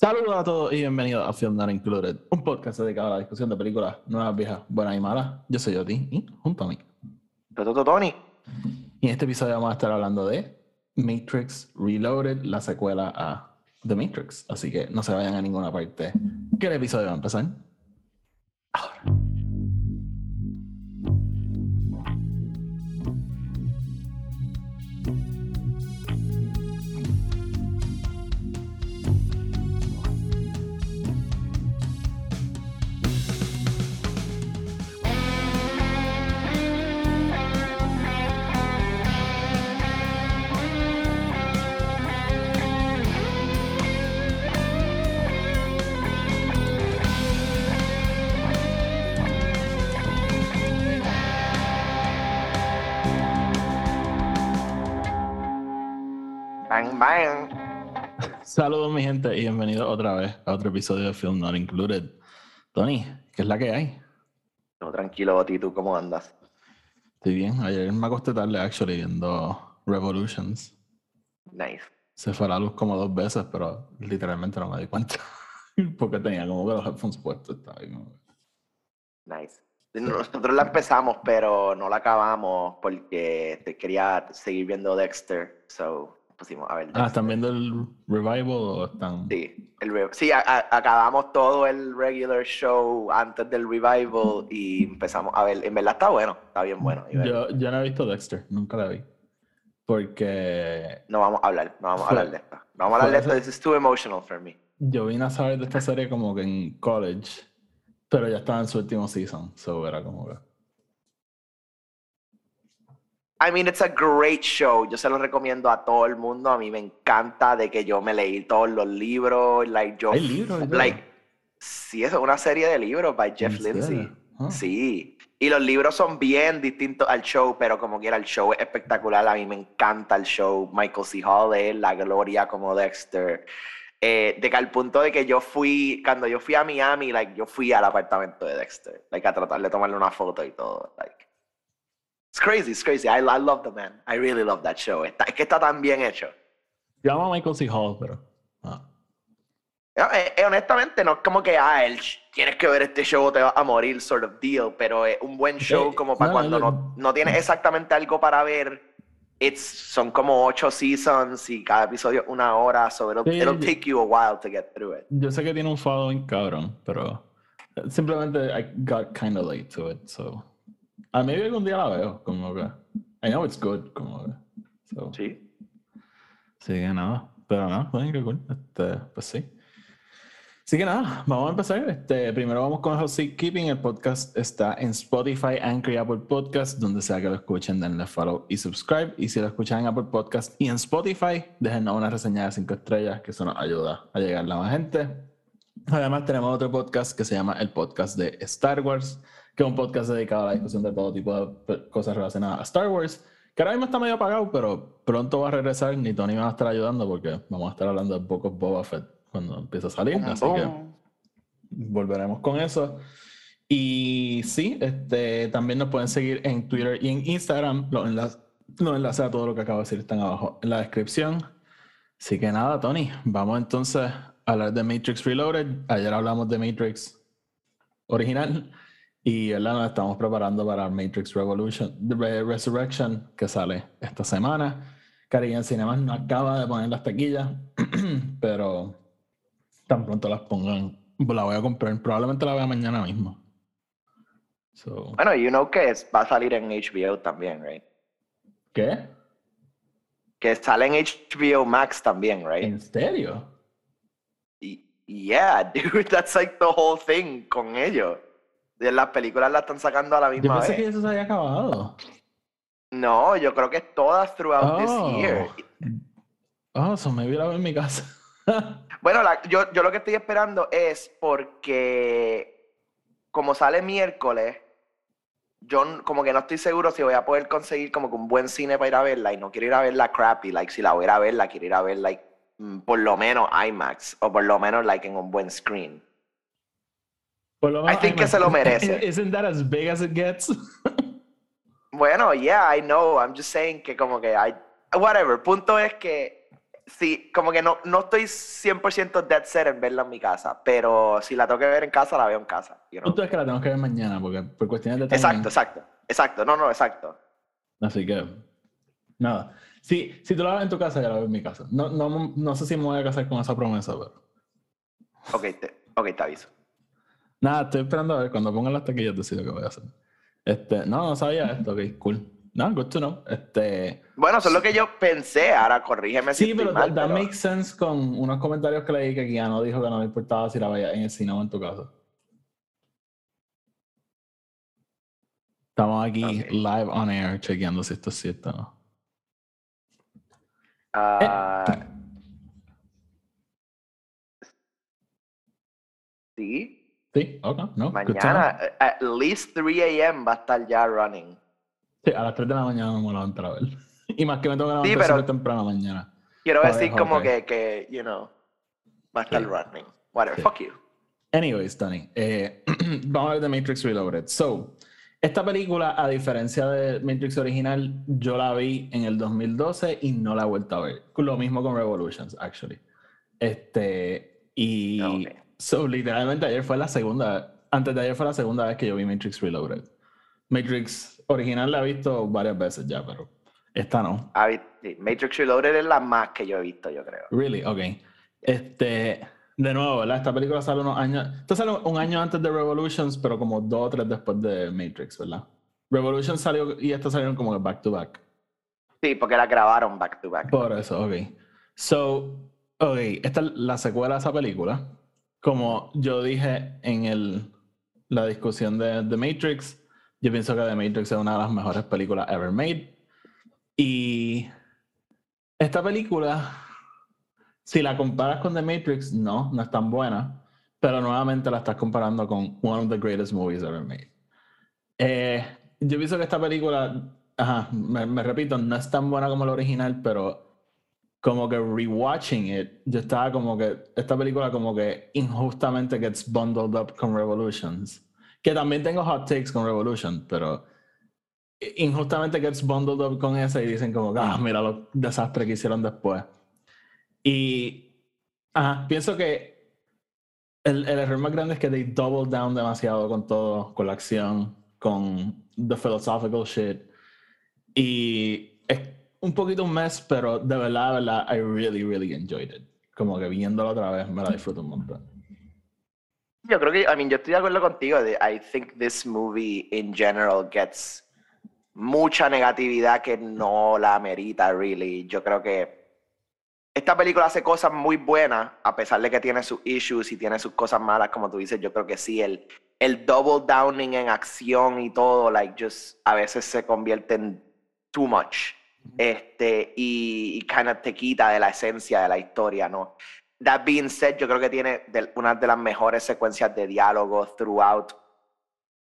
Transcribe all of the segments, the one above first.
Saludos a todos y bienvenidos a Film Not Included, un podcast dedicado a la discusión de películas nuevas, viejas, buenas y malas. Yo soy Oti y junto a mí. Toto Tony. Y en este episodio vamos a estar hablando de Matrix Reloaded, la secuela a The Matrix. Así que no se vayan a ninguna parte. El episodio va a empezar ahora. Bang. Saludos mi gente y bienvenidos otra vez a otro episodio de Film Not Included. Tony, ¿qué es la que hay? No, tranquilo, Oti, ¿tú cómo andas? Estoy bien. Ayer me acosté tarde, actually, viendo Revolutions. Nice. Se fue la luz como dos veces, pero literalmente no me di cuenta. Porque tenía como que los headphones puestos. Como- Nice. Nosotros la empezamos, pero no la acabamos porque te quería seguir viendo Dexter. So pusimos a ver. Ah. ¿están viendo el revival o están...? Sí, el re- sí a- a- acabamos todo el regular show antes del revival y empezamos a ver. En verdad está bueno, está bien bueno. Yo, yo no he visto Dexter, nunca la vi. Porque No vamos a hablar, no vamos a hablar de esto. No vamos a hablar de esto. This is too emotional for me. yo vine a saber de esta serie como que en college, pero ya estaba en su último season, so era como que... I mean, it's a great show. Yo se lo recomiendo a todo el mundo. A mí me encanta de que yo me leí todos los libros. Like, yo, ¿Hay libros like, sí, es una serie de libros by Jeff ¿En Lindsay. Ah. Sí. Y los libros son bien distintos al show, pero como quiera, el show es espectacular. A mí me encanta el show. Michael C. Hall es la gloria como Dexter. Eh, de que al punto de que yo fui, cuando yo fui a Miami, like, yo fui al apartamento de Dexter, like, a tratar de tomarle una foto y todo. Like, it's crazy, it's crazy. I, I love the man. I really love that show. Está- es que está tan bien hecho. Yo amo a Michael C. Hall, pero... ah. No, eh, eh, honestamente, no es como que, ah, el, tienes que ver este show o te vas a morir, sort of deal, pero es un buen show Eh, como para no, cuando no, no, no tienes exactamente algo para ver. It's, son como ocho seasons y cada episodio una hora, so it'll, it'll take you a while to get through it. Yo sé que tiene un following cabrón, pero eh, simplemente I got kind of late to it, so... A maybe algún día la veo, como que... I know it's good, como que... So, Sí. sí que nada, pero nada, bueno, qué cool, este, pues sí. Así que nada, vamos a empezar. Este, primero vamos con Housekeeping. El podcast está en Spotify, Anchor y Apple Podcast. Donde sea que lo escuchen, denle follow y subscribe. Y si lo escuchan en Apple Podcast y en Spotify, déjenos una reseña de 5 estrellas, que eso nos ayuda a llegar a más gente. Además, tenemos otro podcast que se llama el podcast de Star Wars, que es un podcast dedicado a la discusión de todo tipo de cosas relacionadas a Star Wars, que ahora mismo está medio apagado, pero pronto va a regresar. Ni Tony va a estar ayudando porque vamos a estar hablando de Book of Boba Fett cuando empiece a salir. así que volveremos con eso. Y sí, este, también nos pueden seguir en Twitter y en Instagram. Los enlaces, los enlaces a todo lo que acabo de decir están abajo en la descripción. Así que nada, Tony, vamos entonces a hablar de Matrix Reloaded. Ayer hablamos de Matrix original y ¿verdad? nos estamos preparando para Matrix Revolution, Re- Resurrection que sale esta semana. Caribbean Cinemas no acaba de poner las taquillas, pero tan pronto las pongan, la voy a comprar. Probablemente la vea mañana mismo. So, Bueno, you know que es- va a salir en HBO también, right? ¿Qué? Que sale en HBO Max también, right? ¿En serio? Y- Yeah, dude, that's like the whole thing con ellos. Las películas las están sacando a la Yo misma pensé que vez. eso se había acabado. No, yo creo que es todas throughout this year. Oh, eso me hubiera en mi casa. Bueno, la- yo, yo lo que estoy esperando es porque como sale miércoles, yo como que no estoy seguro si voy a poder conseguir como que un buen cine para ir a verla y no quiero ir a verla crappy, like si la voy a ir a verla, quiero ir a ver like mm, por lo menos IMAX o por lo menos like en un buen screen. Por lo I think que se lo merece. Isn't that as big as it gets? Bueno, yeah, I know. I'm just saying que como que I... Whatever. Punto es que sí, como que no, no estoy 100% dead set en verla en mi casa, pero si la tengo que ver en casa, la veo en casa. You know? Tú es que la tenemos que ver mañana, porque por cuestiones de timing. Exacto, exacto, exacto. No, no, exacto. Así que, nada. Sí, si tú la ves en tu casa, ya la veo en mi casa. No, no, no sé si me voy a casar con esa promesa, pero. Ok, te, ok, te aviso. Nada, estoy esperando a ver cuando pongan las taquillas decido qué voy a hacer. Este, no, no sabía esto, ok, cool. No, good to know. Este, Bueno, eso es lo que yo pensé, ahora corrígeme si sí, estoy pero mal, that pero- makes sense con unos comentarios que leí que Keanu dijo que no le importaba si la veía en el cine o en tu casa. Estamos aquí live on air chequeando si esto es cierto o no. Ah, sí, Sí, ok, no. mañana, eh, at least 3 a.m. va a estar ya running. Sí, a las 3 de la mañana me voy a levantar a ver. Y más que me tengo que Sí, levantar pero- súper temprano mañana. Quiero decir como que, que, you know, va a estar Sí. running. Whatever, Sí. fuck you. Anyways, Tony, eh, vamos a ver The Matrix Reloaded. So, esta película, a diferencia de Matrix original, yo la vi en el 2012 y no la he vuelto a ver. Lo mismo con Revolutions, actually. Este, y Ok. So, literalmente ayer fue la segunda, antes de ayer fue la segunda vez que yo vi Matrix Reloaded. Matrix original la he visto varias veces ya, pero esta no. Ah, Matrix Reloaded es la más que yo he visto, yo creo. Really, ok. Este, de nuevo, ¿verdad? Esta película sale unos años. Esta sale un año antes de Revolutions, pero como dos o tres después de Matrix, ¿verdad? Revolutions salió y esta salieron como back to back. Sí, porque la grabaron back to back. Por eso, ok. So, ok, esta es la secuela de esa película. Como yo dije en el, la discusión de The Matrix, yo pienso que The Matrix es una de las mejores películas ever made. Y esta película, si la comparas con The Matrix, no, no es tan buena, pero nuevamente la estás comparando con one of the greatest movies ever made. Eh, yo pienso que esta película, me, me repito, no es tan buena como la original, pero como que rewatching it, yo estaba como que esta película como que injustamente gets bundled up con Revolutions. Que también tengo hot takes con Revolution, pero injustamente gets bundled up con esa y dicen como, ah, mira los desastres que hicieron después. Y ajá, pienso que el, el error más grande es que they double down demasiado con todo, con la acción, con the philosophical shit. Y es un poquito un mess, pero de verdad, de verdad, I really, really enjoyed it. Como que viéndolo otra vez me la disfruto un montón. Yo creo que, I mean, yo estoy de acuerdo contigo. I think this movie in general gets mucha negatividad que no la amerita, really. Yo creo que esta película hace cosas muy buenas, a pesar de que tiene sus issues y tiene sus cosas malas, como tú dices. Yo creo que sí, el, el double downing en acción y todo, like, just a veces se convierte en too much. Este, y, y kind of te quita de la esencia de la historia, ¿no? That being said, yo creo que tiene de- una de las mejores secuencias de diálogo throughout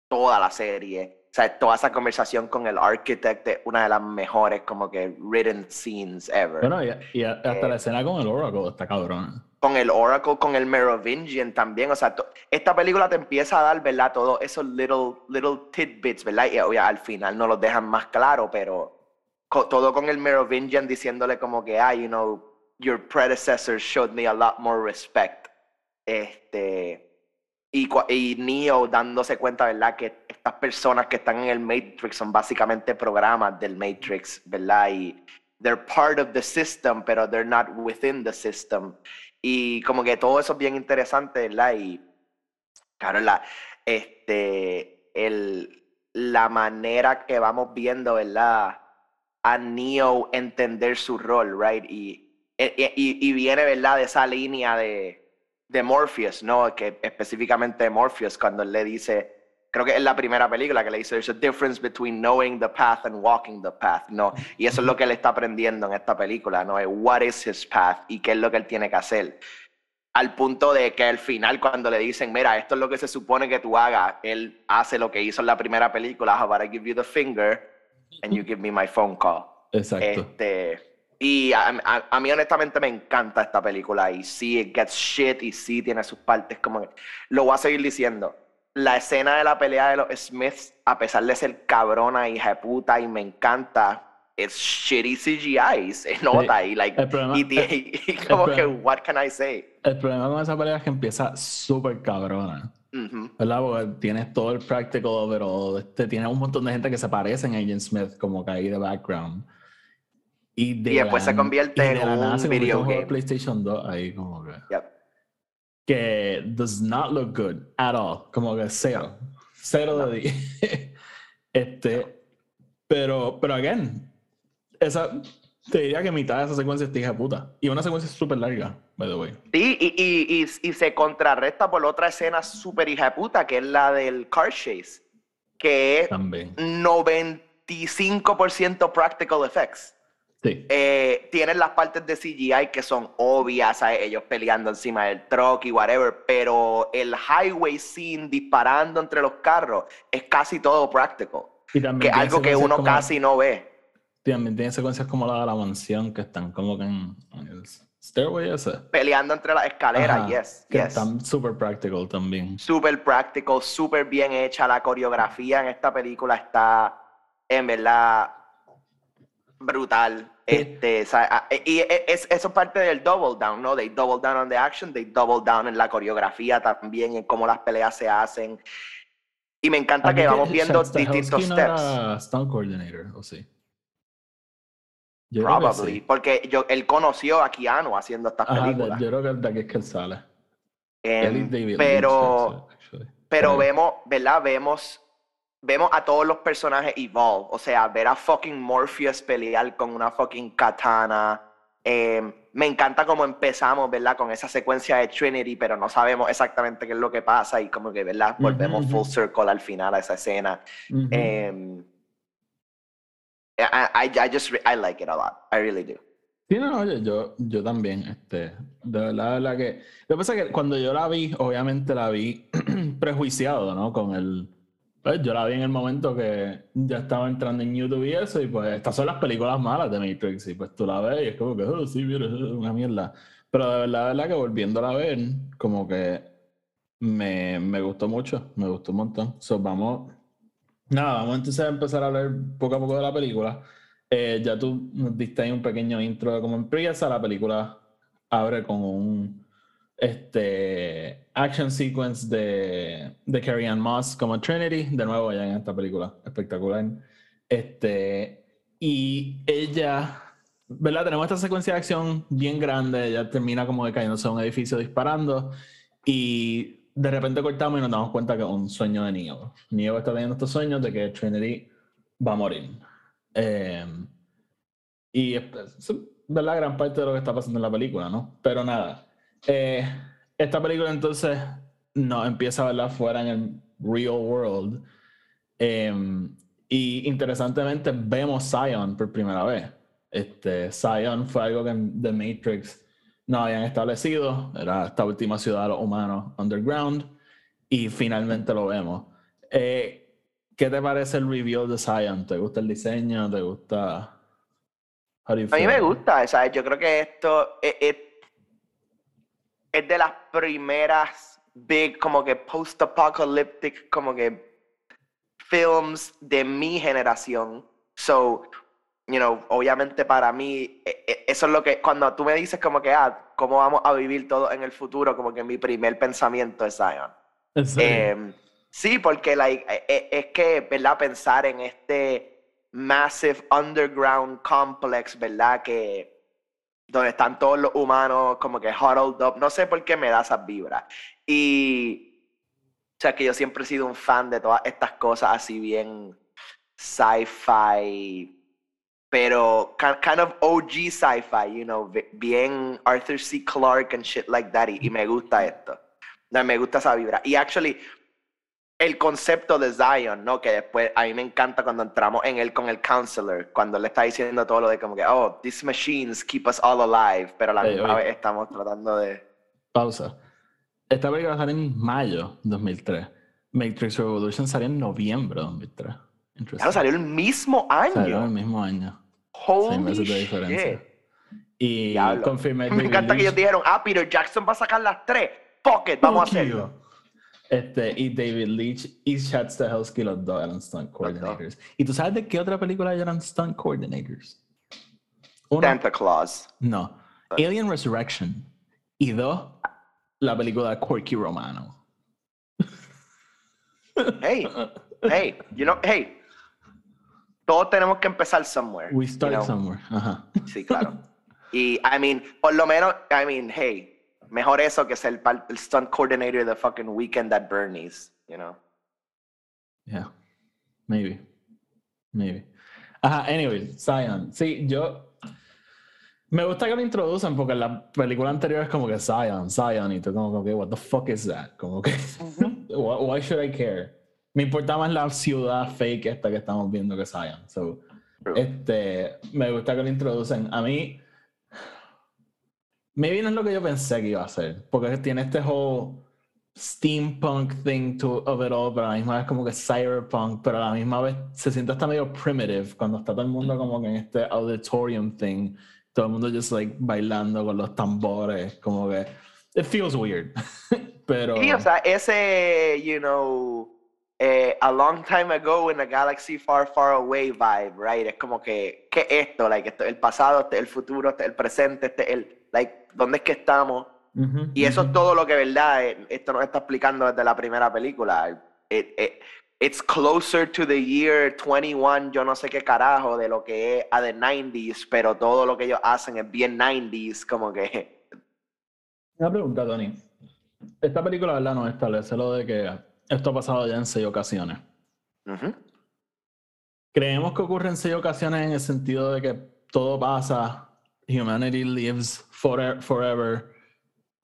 toda la serie. O sea, toda esa conversación con el architect es una de las mejores como que written scenes ever. Bueno, y, y hasta Eh, la escena con el Oracle está cabrón. con el Oracle, con el Merovingian también. O sea, esta película te empieza a dar, ¿verdad? Todos esos little, little tidbits, ¿verdad? Y obvia, al final no los dejan más claro, pero co- todo con el Merovingian diciéndole como que, ah, you know, your predecessor showed me a lot more respect. Este. Y, y Neo dándose cuenta, ¿verdad? Que estas personas que están en el Matrix son básicamente programas del Matrix, ¿verdad? Y they're part of the system, pero they're not within the system. Y como que todo eso es bien interesante, ¿verdad? Y claro, la, este, el, la manera que vamos viendo, ¿verdad? A Neo entender su rol, ¿right? Y, y, y- y viene, ¿verdad? De esa línea de, de Morpheus, ¿no? Que específicamente Morpheus, cuando él le dice, creo que es la primera película que le dice, there's a difference between knowing the path and walking the path, ¿no? Y eso es lo que él está aprendiendo en esta película, ¿no? Es What is his path y qué es lo que él tiene que hacer. Al punto de que al final cuando le dicen, mira, esto es lo que se supone que tú hagas, él hace lo que hizo en la primera película, how about I give you the finger and you give me my phone call. Exacto. Este, y a, a- a mí honestamente me encanta esta película y sí, it gets shit y sí tiene sus partes como que... Lo voy a seguir diciendo. La escena de la pelea de los Smiths, a pesar de ser cabrona, hija de puta y me encanta, it's shitty CGI, se nota y, like, y, y, como que, what can I say? El problema con esa pelea es que empieza súper cabrona. ¿Verdad? Porque tienes todo el practical pero Este, tienes un montón de gente que se parece en Agent Smith, como que ahí de background. Y, después se convierte en un video game. PlayStation 2 ahí como que. Que does not look good at all. Como que cero. Cero de 10. este. Pero, pero again, esa, te diría que mitad de esa secuencia es hija puta. Y una secuencia súper larga, by the way. Sí, y, y, y, se contrarresta por otra escena súper hija puta, que es la del car chase. Que es También. 95% practical effects. Sí. Eh, tienen las partes de CGI que son obvias, ellos peleando encima del truck y whatever, pero el highway scene disparando entre los carros es casi todo practical. que es algo que uno casi no ve. También tiene secuencias como la de la mansión que están como que en, el stairway ese. Peleando entre las escaleras, yes. Que están super practical también. Super practical, super bien hecha. La coreografía en esta película está en verdad brutal. Este, y es, eso es parte del double down, ¿no? They double down on the action, they double down en la coreografía también, en cómo las peleas se hacen. Y me encanta que vamos viendo distintos steps. stunt coordinator, o sí. Probably, porque yo, él conoció a Keanu haciendo estas películas. yo creo que de aquí es que él sale. Em, pero, pero vemos, ¿verdad? Vemos, vemos a todos los personajes evolve. O sea, ver a fucking Morpheus pelear con una fucking katana. Em, me encanta cómo empezamos, ¿verdad? Con esa secuencia de Trinity, pero no sabemos exactamente qué es lo que pasa y como que, ¿verdad? Volvemos full circle al final a esa escena. I, I just I like it a lot. I really do. Sí, no, yo, yo también, este, de verdad, de verdad que, lo que pasa es que cuando yo la vi, obviamente la vi prejuiciado, ¿no? Con el, pues yo la vi en el momento que ya estaba entrando en YouTube y eso, y pues estas son las películas malas de Matrix, y pues tú la ves y es como que, oh, sí, mira, es una mierda. Pero de verdad, de verdad que volviéndola a ver, como que me, me gustó mucho, me gustó un montón. So, vamos, Nada, vamos entonces a empezar a hablar poco a poco de la película. Eh, ya tú nos diste ahí un pequeño intro de cómo empieza. La película abre con un este, action sequence de, de Carrie Ann Moss como Trinity, de nuevo ya en esta película, espectacular. Este, y ella, ¿verdad? Tenemos esta secuencia de acción bien grande, ella termina como de cayéndose a un edificio disparando y de repente cortamos y nos damos cuenta que es un sueño de Neo. Neo está teniendo estos sueños de que Trinity va a morir. Eh, y es, la gran parte de lo que está pasando en la película, ¿no? Pero nada. Eh, esta película entonces no empieza a verla fuera en el real world. Eh, y interesantemente vemos Zion por primera vez. Este, Zion fue algo que en The Matrix no habían establecido. Era esta última ciudad de los humanos underground. Y finalmente lo vemos. Eh, ¿Qué te parece el review de Zion? ¿Te gusta el diseño? ¿Te gusta.? A mí me gusta, ¿sabes? Yo creo que esto es, es, de las primeras big, como que post-apocalyptic, como que films de mi generación. So, you know, obviamente para mí, e, e, eso es lo que, cuando tú me dices como que, ah, ¿cómo vamos a vivir todo en el futuro? Como que mi primer pensamiento es Zion. Eh, sí, porque like, e, es que, ¿verdad? Pensar en este massive underground complex, ¿verdad? Que donde están todos los humanos como que huddled up, no sé por qué me da esas vibras. Y, o sea, que yo siempre he sido un fan de todas estas cosas así bien sci-fi, pero kind of OG sci-fi, you know, bien Arthur C. Clarke and shit like that, y, me gusta esto. Me gusta esa vibra. Y actually, el concepto de Zion, ¿no? Que después a mí me encanta cuando entramos en él con el counselor, cuando le está diciendo todo lo de como que, oh, these machines keep us all alive, pero la misma vez estamos tratando de... Pausa. Esta película salió en mayo 2003. Matrix Revolution salió en noviembre de 2003. Claro, salió el mismo año. Salió el mismo año. Holy meses de diferencia. Y confirmé. Me encanta que ellos dijeron, ah, Peter Jackson va a sacar las tres. Pocket, vamos a hacerlo. Este, y David Leach y Chad Stahelski, los dos eran stunt coordinators. ¿Y tú sabes de qué otra película eran stunt coordinators? Uno, Santa Claus. No. Alien Resurrection. Y dos, la película Corky Romano. Hey, hey, you know, hey. Todos tenemos que empezar somewhere. We start you know? somewhere. Ajá. Sí, claro. Y, I mean, por lo menos, I mean, hey, mejor eso que ser el, el stunt coordinator de fucking Weekend at Bernie's, you know? Yeah, maybe. Maybe. Ajá, anyway, Zion. Sí, yo. Me gusta que lo introducen porque en la película anterior es como que Zion, Zion, y tú como que, what the fuck is that? Como que, why, why should I care? Me importa más la ciudad fake esta que estamos viendo que Zion. So, este, me gusta que lo introducen. A mí, maybe no es lo que yo pensé que iba a ser, porque tiene este whole steampunk thing to, of it all, pero a la misma vez como que cyberpunk, pero a la misma vez se siente hasta medio primitive cuando está todo el mundo como que en este auditorium thing, todo el mundo just like bailando con los tambores, como que it feels weird. pero Sí, o sea, ese, you know, eh, a long time ago in a galaxy far, far away vibe, right? Es como que, ¿qué es esto? Like, esto el pasado, este es el futuro, este es el presente, este el, like, ¿dónde es que estamos? Y eso es todo lo que, ¿verdad? Eh, Esto nos está explicando desde la primera película. It- it- it's closer to the year 21, yo no sé qué carajo, de lo que es a the 90s, pero todo lo que ellos hacen es bien 90s, como que... Una pregunta, Tony. Esta película, ¿verdad? Nos establece lo de que esto ha pasado ya en seis ocasiones. Creemos que ocurre en seis ocasiones en el sentido de que todo pasa, humanity lives forever, forever,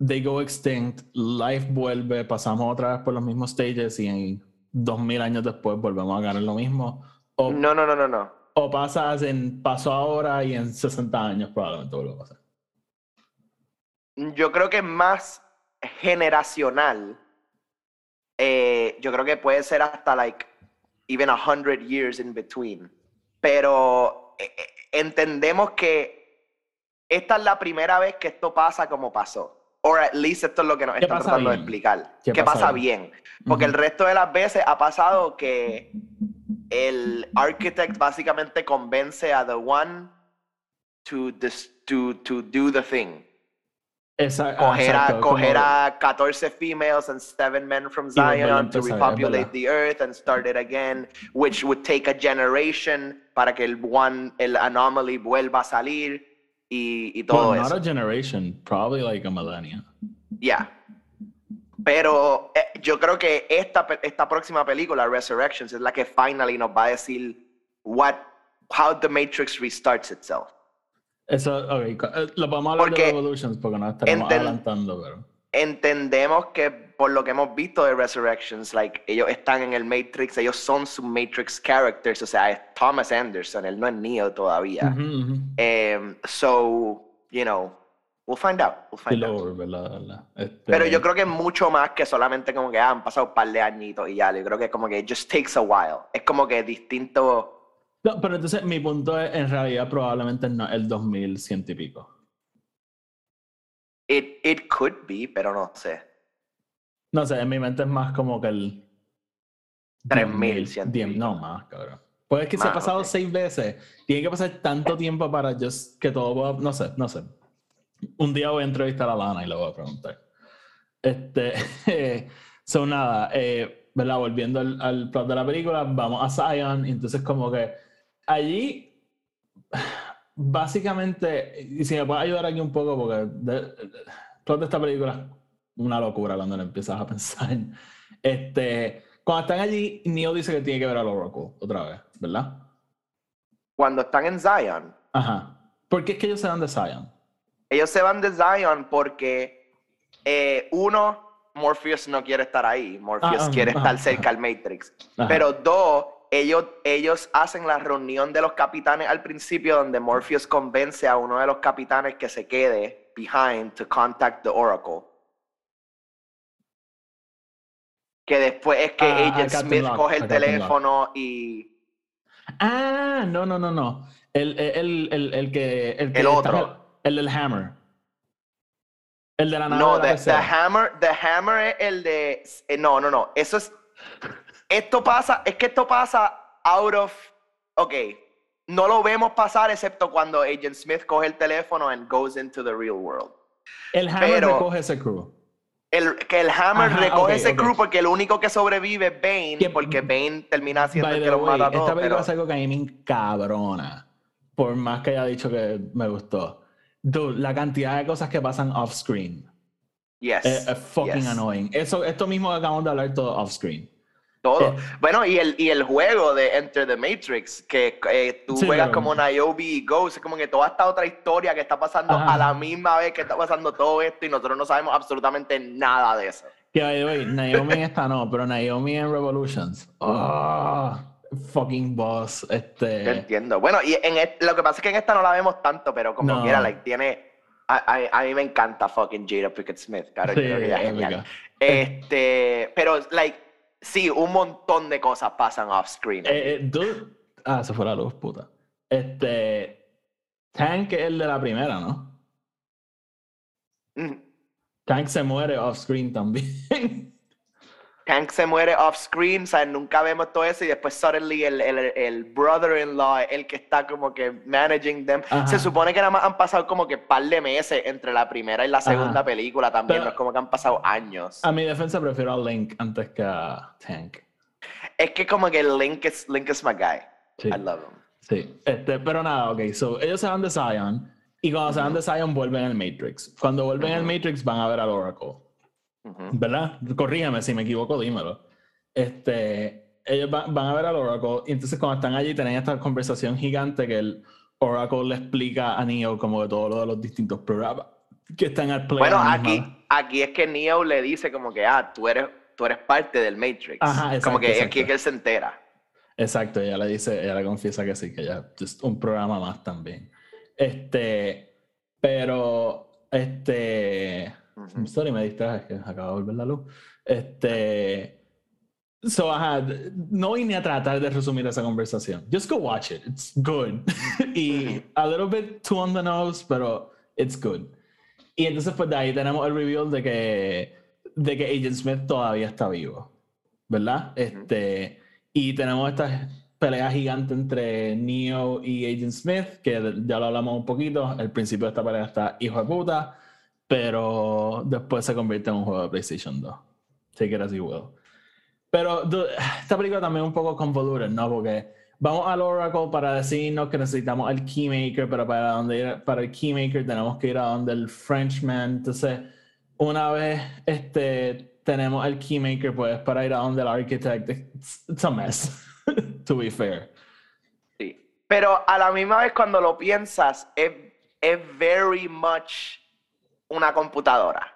they go extinct, life vuelve, pasamos otra vez por los mismos stages y en dos mil años después volvemos a ganar lo mismo. O, No, no, no, no, no. o pasa en pasó ahora y en 60 años probablemente vuelva a pasar. Yo creo que es más generacional. Eh, yo creo que puede ser hasta like even a hundred years in between. Pero eh, eh, entendemos que esta es la primera vez que esto pasa como pasó. Or at least esto es lo que nos ¿Qué está pasa tratando de bien? explicar. ¿Qué ¿Qué pasa pasa bien? bien? Porque el Ujú. resto de las veces ha pasado que el architect básicamente convence a the one to, to, to do the thing Ah, coger, a, exacto, como- coger a 14 females and 7 men from a Zion to repopulate the earth and start it again, which would take a generation para que el one, el anomaly vuelva a salir y, y todo well, not eso. a generation, probably like a millennia. Yeah. Pero eh, yo creo que esta, esta próxima película, Resurrections, es la que finally nos va a decir what, how the Matrix restarts itself. Eso, ok, eh, lo vamos a hablar Porque de Revolutions porque nos estaremos adelantando, pero... entendemos que por lo que hemos visto de Resurrections, like, ellos están en el Matrix, ellos son sus Matrix characters, o sea, es Thomas Anderson, él no es Neo todavía. Ujú, ujú. Em, so, you know, we'll find out, we'll find out. luego, ¿verdad? ¿verdad? Este, Pero yo creo que es mucho más que solamente como que ah, han pasado un par de añitos y ya, yo creo que es como que it just takes a while. Es como que distinto, No, pero entonces mi punto es, en realidad, probablemente no el 2100 y pico. it, it could be, pero no sé. No sé, en mi mente es más como que el... 3000, 10,000, 10,000, no más, cabrón. Pues es que se ha pasado ok. seis veces. Tiene que pasar tanto tiempo para just que todo pueda... No sé, no sé. Un día voy a entrevistar a Lana y le voy a preguntar. Este... son nada, eh, ¿verdad? Volviendo al, al plot de la película, vamos a Zion. y Entonces como que allí... Básicamente, y si me puedes ayudar aquí un poco, porque de- de esta película es una locura cuando lo empiezas a pensar. Este, cuando están allí, Neo dice que tiene que ver al Oracle otra vez, ¿verdad? Cuando están en Zion, Ajá. ¿Por qué es que ellos se van de Zion? ellos se van de Zion porque eh, uno, Morpheus no quiere estar ahí, Morpheus Ah, quiere ajá, estar cerca al Matrix. Pero dos, ellos, ellos hacen la reunión de los capitanes al principio donde Morpheus convence a uno de los capitanes que se quede behind to contact the Oracle. Que después es que Ah, Agent Smith coge el teléfono y... Ah, no, no, no, no. El, el, el, el que. El, que El está- otro. el del Hammer. El de la nave. No, de la the, the. Hammer, the Hammer es el de. eh, no, no, no. Eso es. Esto pasa, es que esto pasa out of. Ok. No lo vemos pasar excepto cuando Agent Smith coge el teléfono and goes into the real world. el Hammer pero- recoge ese crew. El, que el Hammer Ajá, recoge ese crew porque el único que sobrevive es Bane, Que- porque Bane termina siendo el que way, mata a todos. esta película Pero, es algo que a mí me encabrona. Por más que haya dicho que me gustó. Dude, la cantidad de cosas que pasan off-screen. yes, Es, es fucking yes. annoying. Eso, esto mismo acabamos de hablar todo off-screen. Todo. Bueno, y el, y el juego de Enter the Matrix, que eh, tú Sí, juegas como Niobe y Ghost, es como que toda esta otra historia que está pasando Ajá. a la misma vez que está pasando todo esto y nosotros no sabemos absolutamente nada de eso. Que way, Naomi en esta no, pero Naomi en Revolutions. Oh, fucking boss. Este. entiendo. Bueno, y en et- lo que pasa es que en esta no la vemos tanto, pero como No. quiera, like, tiene... A, a- a mí me encanta fucking Jada Pickett Smith, claro, Sí, yo creo que ella es genial. Este, pero, like, sí, un montón de cosas pasan off screen. Eh, eh, dude. Ah, se fue la luz, puta. Este. Tank es el de la primera, ¿no? Mm. Tank se muere off-screen también. Hank se muere off screen, o sea, nunca vemos todo eso y después suddenly el, el, el brother-in-law, el que está como que managing them, Ajá. se supone que nada más han pasado como que par de meses entre la primera y la segunda Ajá. película también, Pero- no es como que han pasado años. A mi defensa prefiero a Link antes que a Tank. Es que como que Link is, Link is my guy. Sí. I love him. Sí, este, pero nada, ok, so ellos se van de Zion y cuando se van de Zion vuelven al Matrix. Cuando vuelven al Ujú. Matrix van a ver al Oracle, ¿verdad? Corrígeme si me equivoco, dímelo. Este, ellos van, van a ver al Oracle y entonces cuando están allí tienen esta conversación gigante que el Oracle le explica a Neo como de todo lo de los distintos programas que están al play. Bueno, misma aquí, aquí es que Neo le dice como que, ah, tú eres, tú eres parte del Matrix. Ajá, exacto, como que exacto. aquí es que él se entera. Exacto, ella le dice, ella le confiesa que sí, que ya es un programa más también. Este, pero, este, Ujú. sorry, me distraje, que acaba de volver la luz. Este, so, ajá, no vine a tratar de resumir esa conversación. Just go watch it, it's good. y a little bit too on the nose, pero it's good. Y entonces, pues de ahí tenemos el reveal de que, de que Agent Smith todavía está vivo, ¿verdad? Este, y tenemos esta pelea gigante entre Neo y Agent Smith, que ya lo hablamos un poquito. Al principio de esta pelea está hijo de puta, pero después se convierte en un juego de PlayStation 2. Take it as you will. Pero esta película también es un poco convoluted, ¿no? Porque vamos al Oracle para decirnos que necesitamos el Keymaker, pero para, donde ir, para el Keymaker tenemos que ir a donde el Frenchman. Entonces, una vez este, tenemos el Keymaker, pues para ir a donde el Architect, it's, it's a mess, to be fair. Sí. Pero a la misma vez cuando lo piensas, es, es very much una computadora.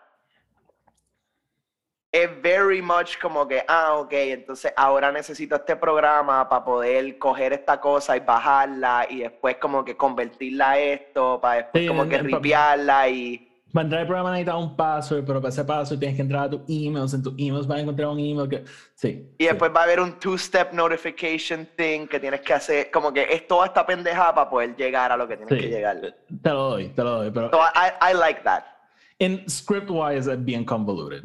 Es very much como que, ah, ok, entonces ahora necesito este programa para poder coger esta cosa y bajarla y después como que convertirla a esto, para después Sí, como que ripiarla y... Para entrar al programa necesitas un password, pero para ese password tienes que entrar a tus emails. En tus emails vas a encontrar un email que... Sí. Y sí. después va a haber un two-step notification thing que tienes que hacer, como que es toda esta pendejada para poder llegar a lo que tienes Sí. que llegar. Te lo doy, te lo doy. Pero So I, I like that. En script-wise es bien convoluted.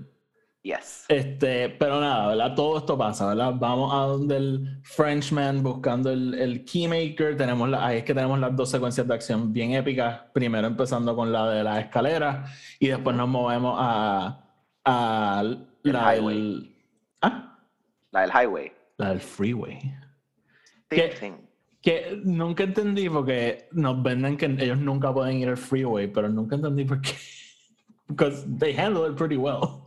Yes. Este, pero nada, ¿verdad? Todo esto pasa, ¿verdad? Vamos a donde el Frenchman buscando el, el Keymaker. Tenemos la- ahí es que tenemos las dos secuencias de acción bien épicas. Primero empezando con la de la escalera y después nos movemos a, a la highway. del. ¿Ah? La del highway. La del freeway. Thing. Que nunca entendí porque nos venden que ellos nunca pueden ir al freeway, pero nunca entendí por qué. Because they handle it pretty well.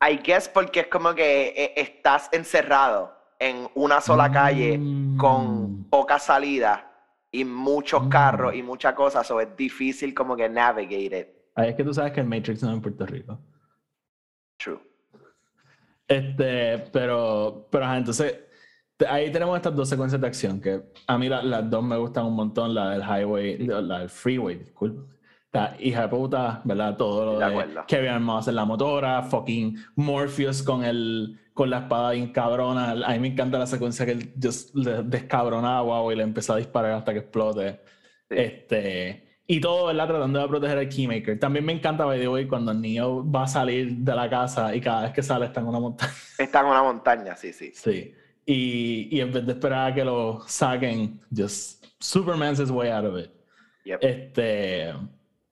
I guess porque es como que eh, estás encerrado en una sola calle Mm. con poca salida y muchos Mm. carros y muchas cosas, o es difícil como que navigate it. Ahí es que tú sabes que el Matrix no es en Puerto Rico. True. Este, pero, pero ajá, entonces, ahí tenemos estas dos secuencias de acción que a mí la- las dos me gustan un montón, la del highway, la del freeway, disculpa. La hija de puta, ¿verdad? Todo lo De de. Kevin Moss en la motora, fucking Morpheus con el con la espada bien cabrona. A mí me encanta la secuencia que él descabrona a Guau y le empieza a disparar hasta que explote. Sí. Este, y todo, ¿verdad? Tratando de proteger al Keymaker. También me encanta, by the way, cuando Neo va a salir de la casa y cada vez que sale está en una montaña. Está en una montaña, sí, sí. Sí. Y, y en vez de esperar a que lo saquen, just Superman's his way out of it. Yep. Este.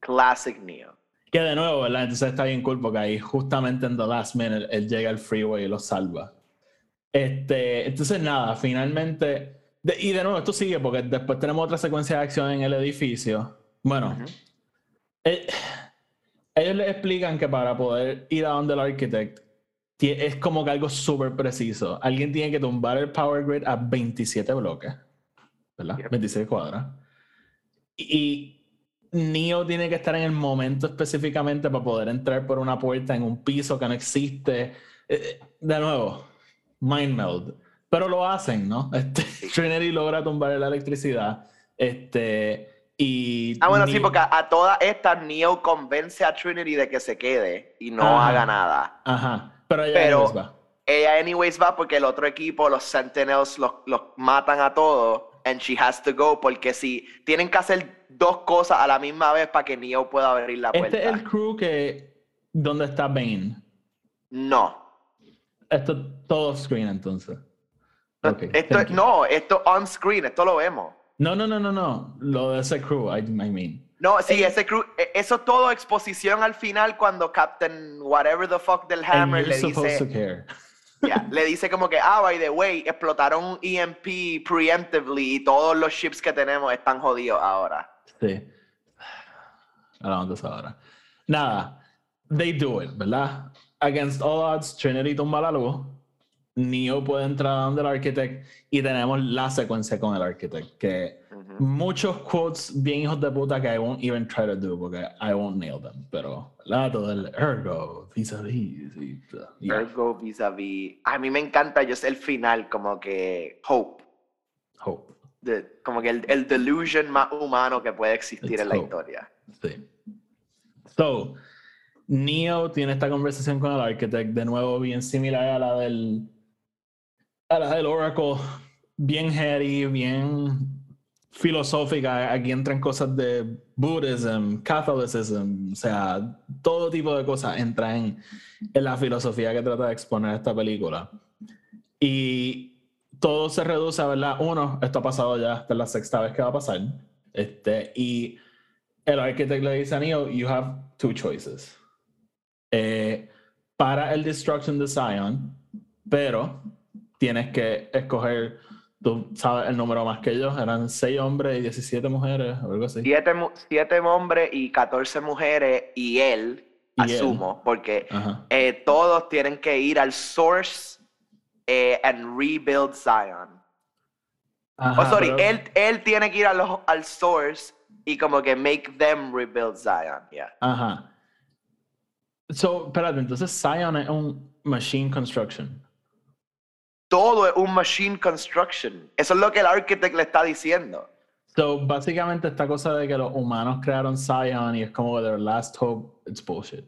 Classic Neo. Que de nuevo, ¿verdad? Entonces está bien cool porque ahí justamente en the last minute él llega al freeway y lo salva. Este, entonces nada, finalmente. de- y de nuevo, esto sigue porque después tenemos otra secuencia de acción en el edificio. Bueno, eh, ellos les explican que para poder ir a donde el architect es como que algo súper preciso. Alguien tiene que tumbar el power grid a 27 bloques, ¿verdad? Yep. 26 cuadras. Y Neo tiene que estar en el momento específicamente para poder entrar por una puerta en un piso que no existe. Eh, de nuevo, mind meld. Pero lo hacen, ¿no? Este, Trinity logra tumbar la electricidad. Este, y Ah, bueno, sí, Neo- porque a, a todas estas Neo convence a Trinity de que se quede y no Ajá. haga nada. Ajá, pero ella Pero- anyways va. Ella anyways va porque el otro equipo, los Sentinels, los, los matan a todos and she has to go porque si tienen que hacer dos cosas a la misma vez para que Neo pueda abrir la puerta. Este es el crew que... ¿Dónde está Bane? No. Esto todo screen entonces. Ok, esto, no, esto on screen, esto lo vemos. No, no, no, no, no. Lo de ese crew, I, I mean. No, sí, ese crew, e- eso es todo exposición al final cuando Captain whatever the fuck del Hammer le supposed to dice, care. ya, le dice como que, ah, by the way, explotaron EMP preemptively y todos los ships que tenemos están jodidos ahora. Sí. Hablamos de ahora. Nada. They do it, ¿verdad? Against all odds, Trinity tumba la luz. Neo puede entrar donde el architect y tenemos la secuencia con el architect. Que Ujú. muchos quotes bien hijos de puta que I won't even try to do porque I won't nail them. Pero, ¿verdad? Todo el ergo, vis a vis. y- yeah. Ergo vis-a-vis. A mí me encanta yo sé el final, como que Hope. Hope. De- como que el, el delusion más humano que puede existir It's en la historia. Sí. So, Neo tiene esta conversación con el architect, de nuevo bien similar a la del a la del Oracle, bien heady, bien filosófica. Aquí entran cosas de Buddhism, Catholicism, o sea, todo tipo de cosas entran en, en la filosofía que trata de exponer esta película. Y todo se reduce a, ¿verdad? Uno, esto ha pasado ya, esta es la sexta vez que va a pasar. Este, y el architect le dice a Neo, you have two choices. Eh, para el Destruction de Zion, pero tienes que escoger, tú sabes el número más que yo, eran seis hombres y 17 mujeres, algo así. Siete, siete hombres y 14 mujeres y él, Y él. asumo, porque Ajá. eh, todos tienen que ir al source eh, and rebuild Zion. Ajá, oh, sorry, pero- él, él tiene que ir a los- al source y como que make them rebuild Zion. Yeah. Ajá. So, espérate, entonces Zion es un machine construction. Todo es un machine construction. Eso es lo que el architect le está diciendo. So, básicamente esta cosa de que los humanos crearon Zion y es como their last hope, it's bullshit.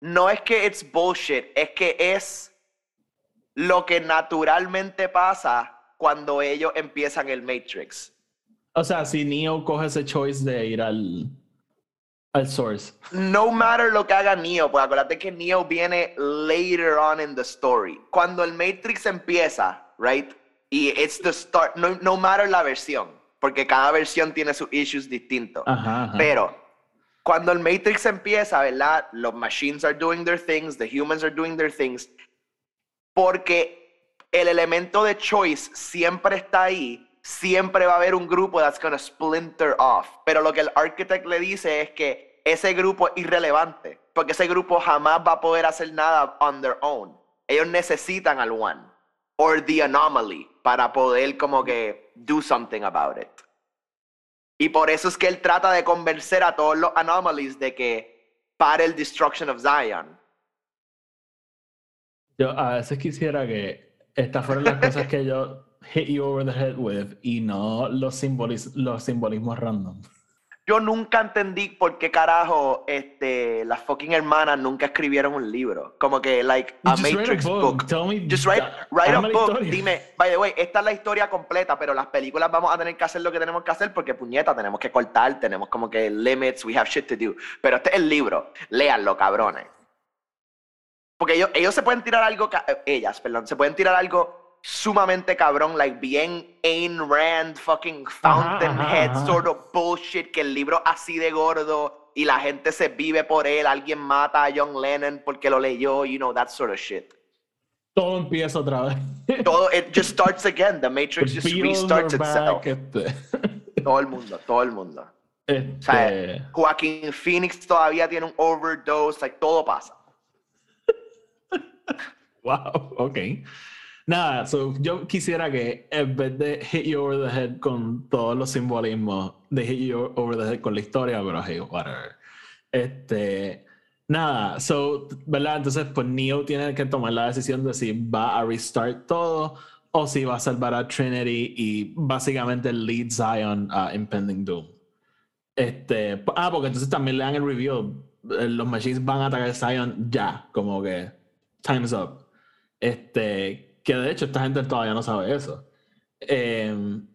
No es que it's bullshit, es que es lo que naturalmente pasa cuando ellos empiezan el Matrix. O sea, si Neo coge ese choice de ir al, al source. No matter lo que haga Neo, pues acuérdate que Neo viene later on in the story. Cuando el Matrix empieza, right? Y it's the start, no, no matter la versión, porque cada versión tiene sus issues distintos. Ajá, ajá. Pero cuando el Matrix empieza, ¿verdad? Los machines are doing their things, the humans are doing their things, porque el elemento de choice siempre está ahí, siempre va a haber un grupo that's gonna splinter off. Pero lo que el architect le dice es que ese grupo es irrelevante, porque ese grupo jamás va a poder hacer nada on their own. Ellos necesitan al one or the anomaly para poder como que do something about it. Y por eso es que él trata de convencer a todos los anomalies de que pare el destruction of Zion. Yo a veces quisiera que estas fueran las cosas que yo hit you over the head with y no los, simbolis los simbolismos random. yo nunca entendí por qué carajo este, las fucking hermanas nunca escribieron un libro. Como que, like, a Matrix book. Just write, write a book. Dime, by the way, esta es la historia completa, pero las películas vamos a tener que hacer lo que tenemos que hacer porque, puñeta, tenemos que cortar, tenemos como que limits, we have shit to do. Pero este es el libro. Léanlo, cabrones. Porque ellos, ellos se pueden tirar algo, eh, ellas, perdón, se pueden tirar algo sumamente cabrón, like bien Ayn Rand, fucking Fountainhead sort of bullshit, que el libro así de gordo y la gente se vive por él, alguien mata a John Lennon porque lo leyó, you know, that sort of shit. Todo empieza otra vez. Todo, it just starts again, the Matrix just restarts itself. Este. Todo el mundo, todo el mundo. Este... O sea, Joaquín Phoenix todavía tiene un overdose, like, todo pasa. Wow, ok. Nada, yo quisiera que en vez de hit you over the head con todos los simbolismos, de hit you over the head con la historia, pero hey, whatever. Este, nada, so, ¿verdad? Entonces, pues Neo tiene que tomar la decisión de si va a restart todo o si va a salvar a Trinity y básicamente lead Zion a Impending Doom. Este, ah, porque entonces también le dan el review. Eh, los machines van a atacar a Zion ya, como que time's up. Este, que de hecho esta gente todavía no sabe eso. Em,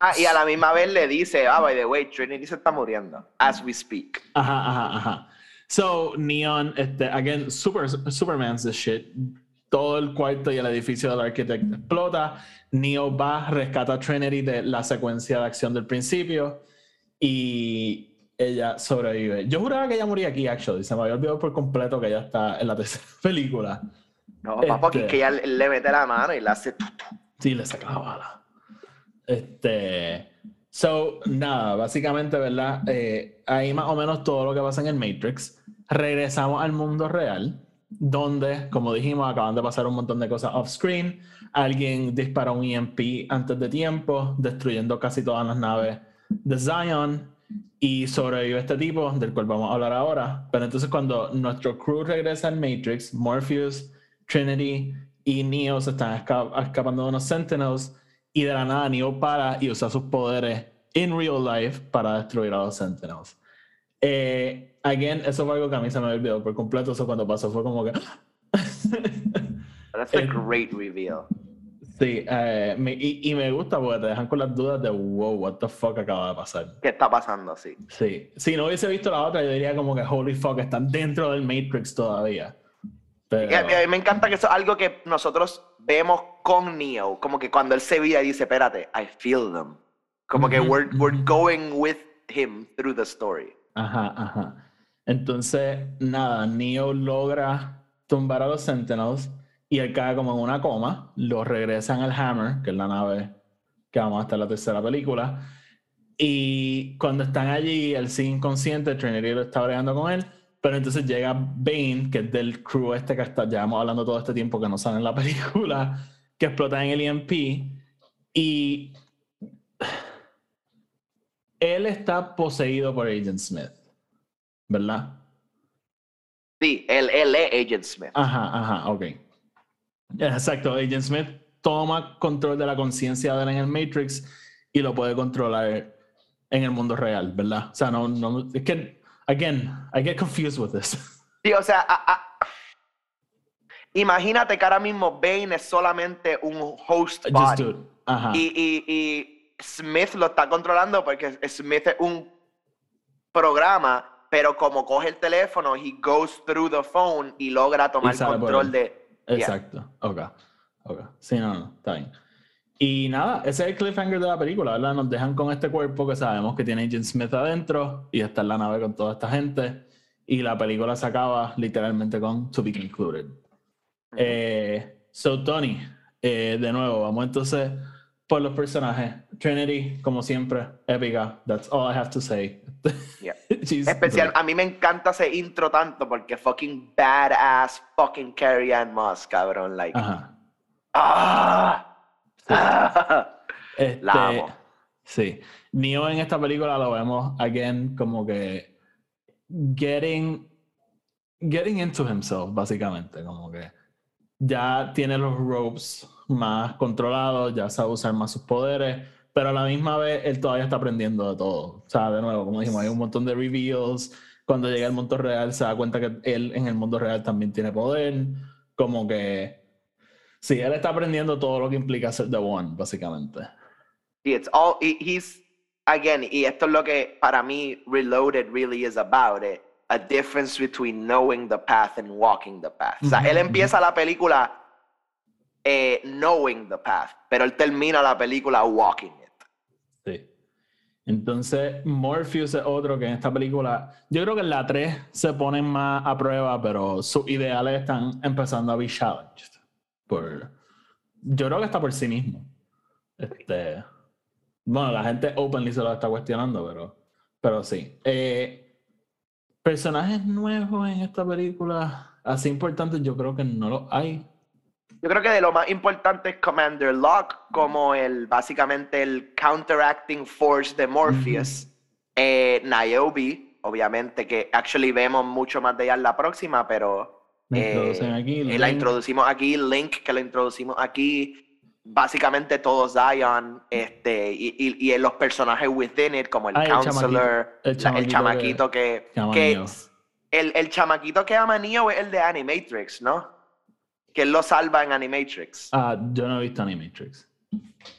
ah, y a la misma vez le dice, ah, by the way, Trinity se está muriendo, as we speak. Ajá, ajá, ajá. So, Neon, este, again, super, Superman's the shit. Todo el cuarto y el edificio del arquitecto explota. Neo va, rescata a Trinity de la secuencia de acción del principio y ella sobrevive. Yo juraba que ella moría aquí, actually. Se me había olvidado por completo que ella está en la tercera película. No, papá, que, que ella le mete la mano y le hace. Sí, le saca la bala. Este. So, nada, básicamente, ¿verdad? Eh, ahí más o menos todo lo que pasa en el Matrix. Regresamos al mundo real, donde, como dijimos, acaban de pasar un montón de cosas off-screen. Alguien dispara un EMP antes de tiempo, destruyendo casi todas las naves de Zion. Y sobrevive este tipo, del cual vamos a hablar ahora. Pero entonces, cuando nuestro crew regresa al Matrix, Morpheus Trinity y Neo se están escapando de unos Sentinels y de la nada Neo para y usa sus poderes en real life para destruir a los Sentinels. Eh, again, eso fue algo que a mí se me olvidó por completo. Eso cuando pasó fue como que. That's a eh, great reveal. Sí, eh, y, y, me gusta porque te dejan con las dudas de wow, what the fuck acaba de pasar. ¿Qué está pasando? Sí. Sí, si no hubiese visto la otra, yo diría como que holy fuck, están dentro del Matrix todavía. A, mí me encanta que eso es algo que nosotros vemos con Neo, como que cuando él se vira y dice, espérate, I feel them. Como que we're, we're going with him through the story. Ajá, ajá. Entonces, nada, Neo logra tumbar a los Sentinels y él cae como en una coma. Lo regresan al Hammer, que es la nave que vamos hasta la tercera película. Y cuando están allí, él sigue inconsciente, Trinity lo está bregando con él pero entonces llega Bane, que es del crew este que está, llevamos hablando todo este tiempo que no sale en la película, que explota en el EMP. Y él está poseído por Agent Smith, ¿verdad? Sí, él, él es Agent Smith. Ajá, ajá, ok. Exacto, Agent Smith toma control de la conciencia de él en el Matrix y lo puede controlar en el mundo real, ¿verdad? O sea, no, no es que Again, I get confused with this. Sí, o sea, imagínate que ahora mismo Bane es solamente un host body. Y, y, y Smith lo está controlando porque Smith es un programa, pero como coge el teléfono, he goes through the phone y logra tomar control de. Exacto. Ok. Ok. Sí, no, no, está bien. Y nada, ese es el cliffhanger de la película, ¿verdad? Nos dejan con este cuerpo que sabemos que tiene Agent Smith adentro y está en la nave con toda esta gente. Y la película se acaba literalmente con To Be Concluded. Eh, so, Tony, eh, de nuevo, vamos entonces por los personajes. Trinity, como siempre, épica. That's all I have to say. Especial, a mí me encanta ese intro tanto porque fucking badass fucking Carrie Ann Moss, cabrón. Like, Ajá. ¡Ah! Este, Sí. Neo en esta película lo vemos, again, como que getting, getting into himself, básicamente. Como que ya tiene los ropes más controlados, ya sabe usar más sus poderes, pero a la misma vez él todavía está aprendiendo de todo. O sea, de nuevo, como dijimos, hay un montón de reveals. Cuando llega al mundo real se da cuenta que él en el mundo real también tiene poder. Como que... Sí, él está aprendiendo todo lo que implica ser The One, básicamente. It's all, he's, again, y esto es lo que para mí Reloaded really is about it. A difference between knowing the path and walking the path. O sea, él empieza la película eh, knowing the path, pero él termina la película walking it. Sí. Entonces, Morpheus es otro que en esta película, yo creo que en la 3 se ponen más a prueba, pero sus ideales están empezando a be challenged. Por, yo creo que está por sí mismo. Este, bueno, la gente openly se lo está cuestionando, pero, pero sí. Eh, personajes nuevos en esta película, así importantes, yo creo que no los hay. Yo creo que de lo más importante es Commander Locke, como el básicamente el counteracting force de Morpheus. Eh, Niobe, obviamente, que actually vemos mucho más de ella en la próxima, pero eh, aquí, la introducimos aquí, Link, que la introducimos aquí básicamente todos Zion, este, y, y, y, los personajes within it, como el ah, counselor, el chamaquito, que, que, el, el, chamaquito que ama Neo es el de Animatrix, ¿no? Que él lo salva en Animatrix. Ah, yo no he visto Animatrix.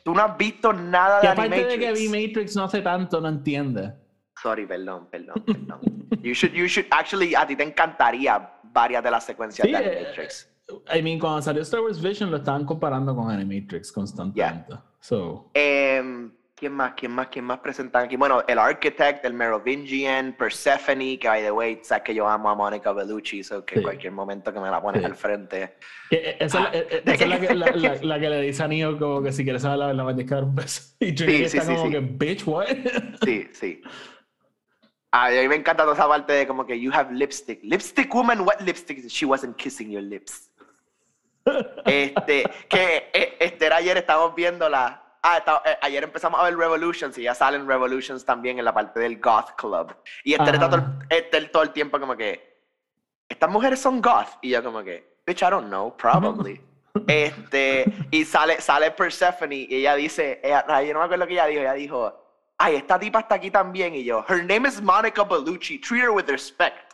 Tú no has visto nada de Animatrix. Aparte de que vi Matrix no hace tanto, no entiende. Sorry, perdón, perdón, perdón. you should, you should, actually, a ti te encantaría varias de las secuencias de eh, Animatrix. I mean, cuando salió Star Wars Vision lo estaban comparando con Animatrix constantemente. So. Um, ¿Quién más? ¿Quién más? ¿Quién más presentan aquí? Bueno, el Architect, el Merovingian, Persephone, que by the way, sabes que yo amo a Monica Bellucci, so que en cualquier momento que me la pones al frente. Eh, esa, ah, esa es la que, la, la, que, le dice a Neo como que si quieres saber la tienes que dar un beso. Y yo sí, sí, está como que, bitch, what? Sí, sí. A mí me encanta toda esa parte de como que you have lipstick. Lipstick woman, what lipstick? She wasn't kissing your lips. Este, que eh, este, ayer estábamos viendo la. Ah, eh, ayer empezamos a ver Revolutions y ya salen Revolutions también en la parte del Goth Club. Y este está todo, este, todo el tiempo como que. Estas mujeres son goth. Y yo como que, bitch, I don't know, probably. este, y sale, sale Persephone y ella dice, ella, yo no me acuerdo lo que ella dijo, ella dijo, ay, esta tipa está aquí también. Y yo, her name is Monica Bellucci, treat her with respect.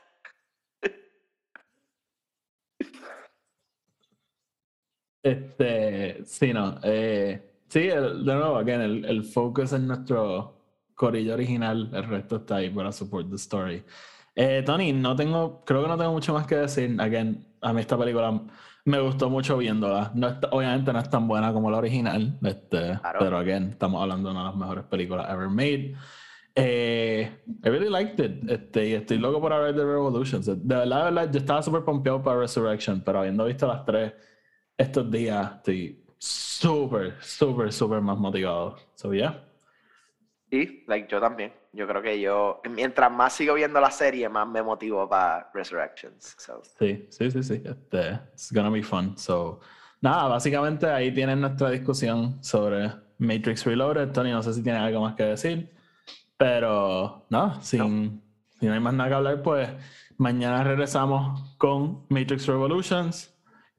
Este, sí, no. Eh, sí, de nuevo, again, el, el focus en nuestro corillo original, el resto está ahí para support the story. Eh, Tony, no tengo, creo que no tengo mucho más que decir. Again, a mí esta película me gustó mucho viéndola. No obviamente no es tan buena como la original, este, pero again, estamos hablando de una de las mejores películas ever made. Eh, I really liked it. Este, y estoy loco por ver The Revolutions. De verdad, de verdad, yo estaba súper pompeado para Resurrection, pero habiendo visto las tres estos días estoy súper, súper, súper más motivado. So, yeah. Sí, like, yo también. Yo creo que yo, mientras más sigo viendo la serie, más me motivo para Resurrections. Sí, sí, sí, sí. Este, it's gonna be fun. So, nada, básicamente ahí tienen nuestra discusión sobre Matrix Reloaded. Tony, no sé si tiene algo más que decir. Pero, no, sin, si no hay más nada que hablar, pues mañana regresamos con Matrix Revolutions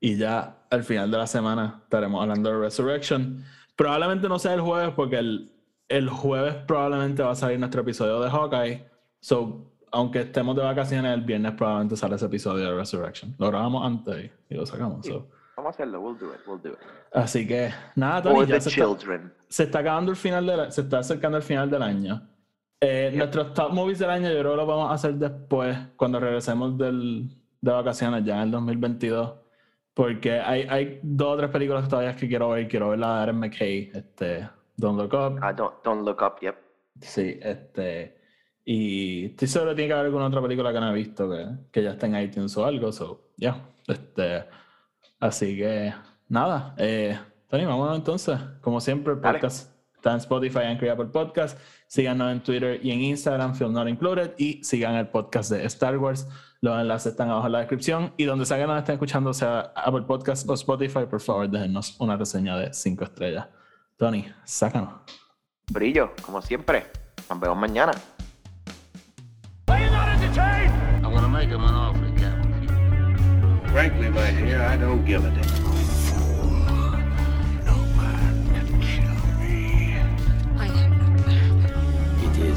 y ya al final de la semana estaremos hablando de Resurrection. Probablemente no sea el jueves porque el, el jueves probablemente va a salir nuestro episodio de Hawkeye. So, aunque estemos de vacaciones, el viernes probablemente sale ese episodio de Resurrection. Lo grabamos antes y lo sacamos. Vamos a hacerlo, we'll do it, we'll do it. Así que, nada, Tony, ya se está, se está, acabando el final de se está acercando el final del año. Eh, Nuestros top movies del año yo creo que lo vamos a hacer después, cuando regresemos del, de vacaciones, ya en el 2022. Porque hay, hay dos o tres películas todavía que quiero ver. Quiero ver la de Aaron McKay, este, Don't Look Up. Ah, don't, don't, Look Up, yep. Sí, este. Y estoy seguro que tiene que haber alguna otra película que no he visto que, que ya esté en iTunes o algo. So, ya. Este, así que, nada. Eh, Tony, vámonos entonces. Como siempre, el podcast está en Spotify, y Apple Podcast. Síganos en Twitter y en Instagram, Film Not Included. Y sigan el podcast de Star Wars. Los enlaces están abajo en la descripción. Y donde sea que nos estén escuchando, sea Apple Podcast o Spotify, por favor, déjenos una reseña de 5 estrellas. Tony, sácanos. Brillo, como siempre. Nos vemos mañana. I'm gonna make him an offer, Captain. Frankly, my dear, I don't give a damn.